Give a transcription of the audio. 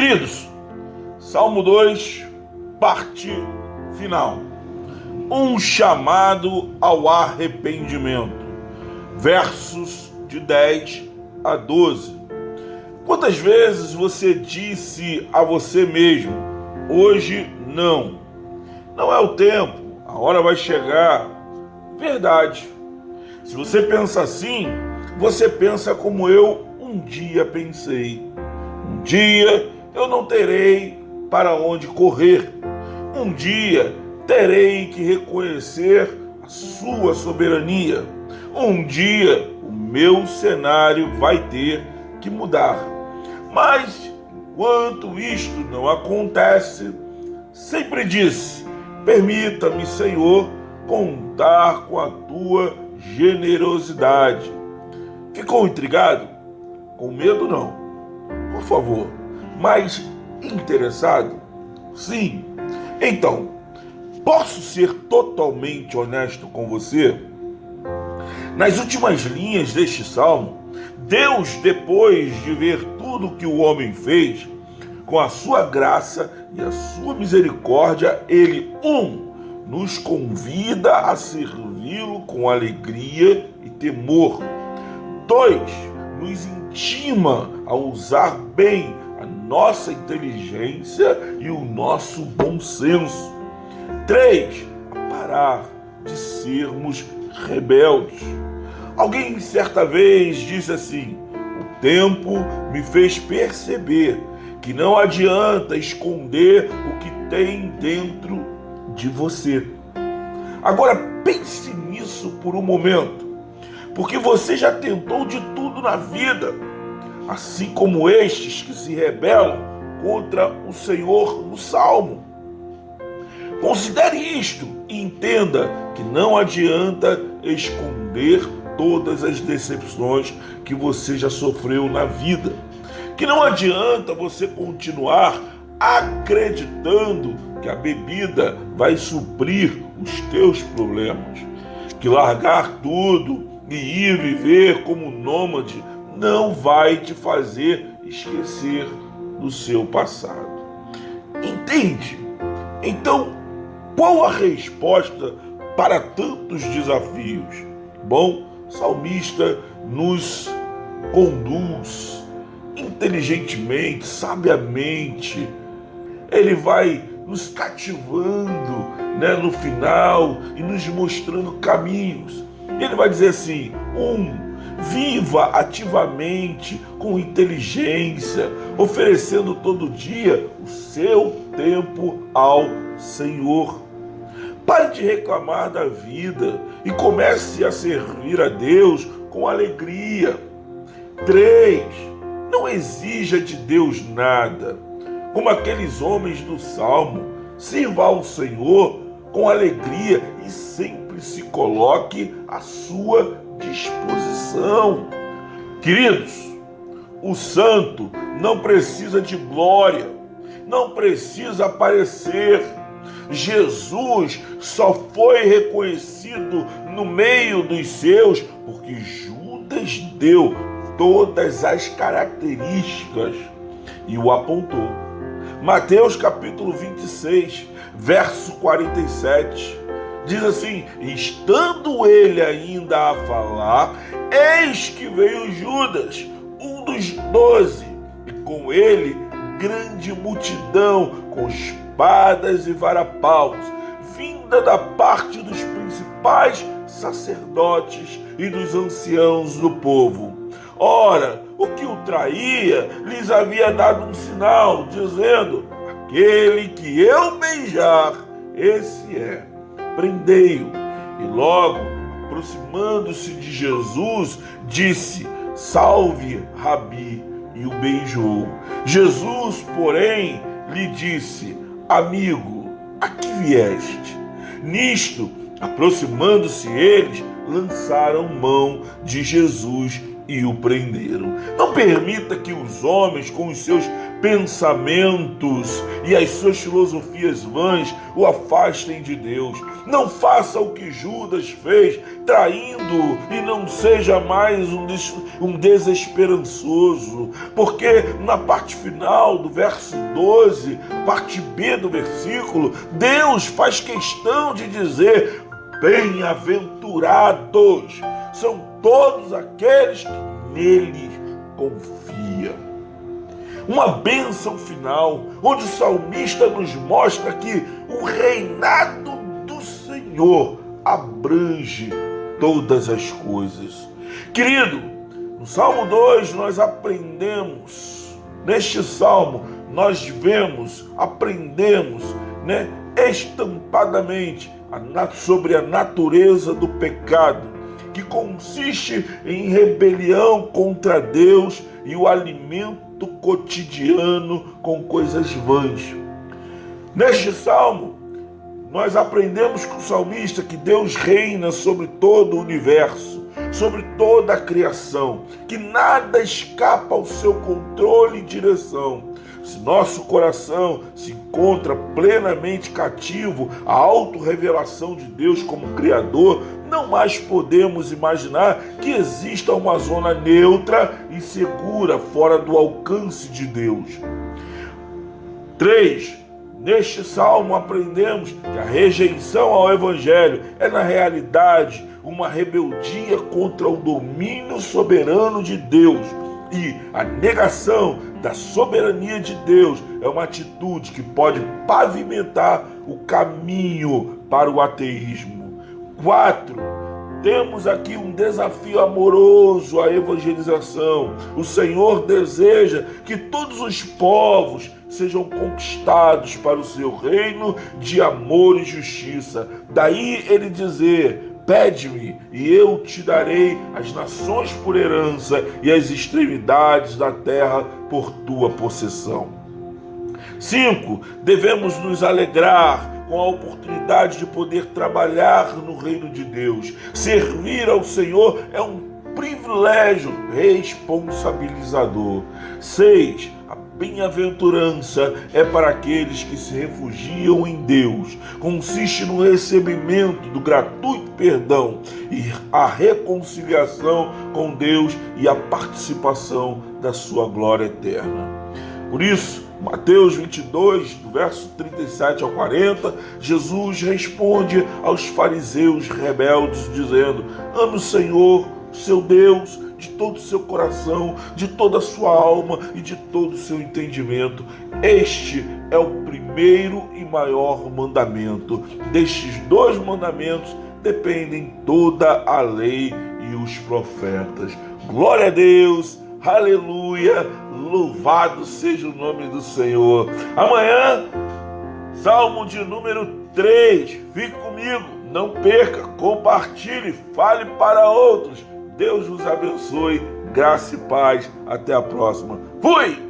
Queridos, Salmo 2, parte final. Um chamado ao arrependimento. Versos de 10 a 12. Quantas vezes você disse a você mesmo: hoje não, não é o tempo, a hora vai chegar? Verdade. Se você pensa assim, você pensa como eu um dia pensei. Um dia eu não terei para onde correr. Um dia terei que reconhecer a sua soberania. Um dia o meu cenário vai ter que mudar. Mas enquanto isto não acontece, sempre disse: Permita-me, Senhor, contar com a tua generosidade. Ficou intrigado? Com medo, não. Por favor, mas interessado? Sim. Então, posso ser totalmente honesto com você? Nas últimas linhas deste salmo, Deus, depois de ver tudo que o homem fez, com a sua graça e a sua misericórdia, ele, um, nos convida a servi-lo com alegria e temor. Dois, nos intima a usar bem nossa inteligência e o nosso bom senso. Três, parar de sermos rebeldes. Alguém certa vez disse assim: o tempo me fez perceber que não adianta esconder o que tem dentro de você. Agora pense nisso por um momento, porque você já tentou de tudo na vida, assim como estes que se rebelam contra o Senhor no Salmo. Considere isto e entenda que não adianta esconder todas as decepções que você já sofreu na vida. Que não adianta você continuar acreditando que a bebida vai suprir os teus problemas. Que largar tudo e ir viver como nômade não vai te fazer esquecer do seu passado. Entende? Então, qual a resposta para tantos desafios? Bom, salmista nos conduz inteligentemente, sabiamente. Ele vai nos cativando né, no final e nos mostrando caminhos. Ele vai dizer assim: um, viva ativamente, com inteligência, oferecendo todo dia o seu tempo ao Senhor. Pare de reclamar da vida e comece a servir a Deus com alegria. 3. Não exija de Deus nada. Como aqueles homens do Salmo, sirva ao Senhor com alegria e se coloque à sua disposição. Queridos, o santo não precisa de glória, não precisa aparecer Jesus só foi reconhecido no meio dos seus porque Judas deu todas as características e o apontou. Mateus capítulo 26, verso 47, diz assim: Estando ele ainda a falar, eis que veio Judas, um dos doze, e com ele grande multidão com espadas e varapaus, vinda da parte dos principais sacerdotes e dos anciãos do povo. Ora, o que o traía lhes havia dado um sinal, dizendo: Aquele que eu beijar, esse é, prendei-o. E logo, aproximando-se de Jesus, disse: Salve, Rabi, e o beijou. Jesus, porém, lhe disse: Amigo, a que vieste? Nisto, aproximando-se eles, lançaram mão de Jesus e o prenderam. Não permita que os homens, com os seus pensamentos e as suas filosofias vãs, o afastem de Deus. Não faça o que Judas fez, traindo, e não seja mais um, des um desesperançoso, porque na parte final do verso 12, parte B do versículo, Deus faz questão de dizer: Bem-aventurados são todos aqueles que nele confiam. Uma bênção final, onde o salmista nos mostra que o reinado do Senhor abrange todas as coisas. Querido, no Salmo 2 nós aprendemos, neste salmo nós vemos, aprendemos, né, estampadamente sobre a natureza do pecado que consiste em rebelião contra Deus e o alimento cotidiano com coisas vãs. Neste salmo, nós aprendemos com o salmista que Deus reina sobre todo o universo, sobre toda a criação, que nada escapa ao seu controle e direção. Se nosso coração se encontra plenamente cativo à autorrevelação de Deus como Criador, não mais podemos imaginar que exista uma zona neutra e segura fora do alcance de Deus. 3. Neste salmo aprendemos que a rejeição ao Evangelho é, na realidade, uma rebeldia contra o domínio soberano de Deus. E a negação da soberania de Deus é uma atitude que pode pavimentar o caminho para o ateísmo. Quatro, temos aqui um desafio amoroso à evangelização. O Senhor deseja que todos os povos sejam conquistados para o seu reino de amor e justiça. Daí ele dizer: Pede-me e eu te darei as nações por herança e as extremidades da terra por tua possessão. 5. Devemos nos alegrar com a oportunidade de poder trabalhar no reino de Deus. Servir ao Senhor é um privilégio responsabilizador. 6. Bem-aventurança é para aqueles que se refugiam em Deus. Consiste no recebimento do gratuito perdão e a reconciliação com Deus e a participação da sua glória eterna. Por isso, Mateus 22, do verso 37 ao 40, Jesus responde aos fariseus rebeldes, dizendo: Ame o Senhor, seu Deus, de todo o seu coração, de toda a sua alma e de todo o seu entendimento. Este é o primeiro e maior mandamento. Destes dois mandamentos dependem toda a lei e os profetas. Glória a Deus! Aleluia! Louvado seja o nome do Senhor. Amanhã, Salmo de número 3. Fique comigo, não perca, compartilhe, fale para outros. Deus nos abençoe, graça e paz. Até a próxima. Fui!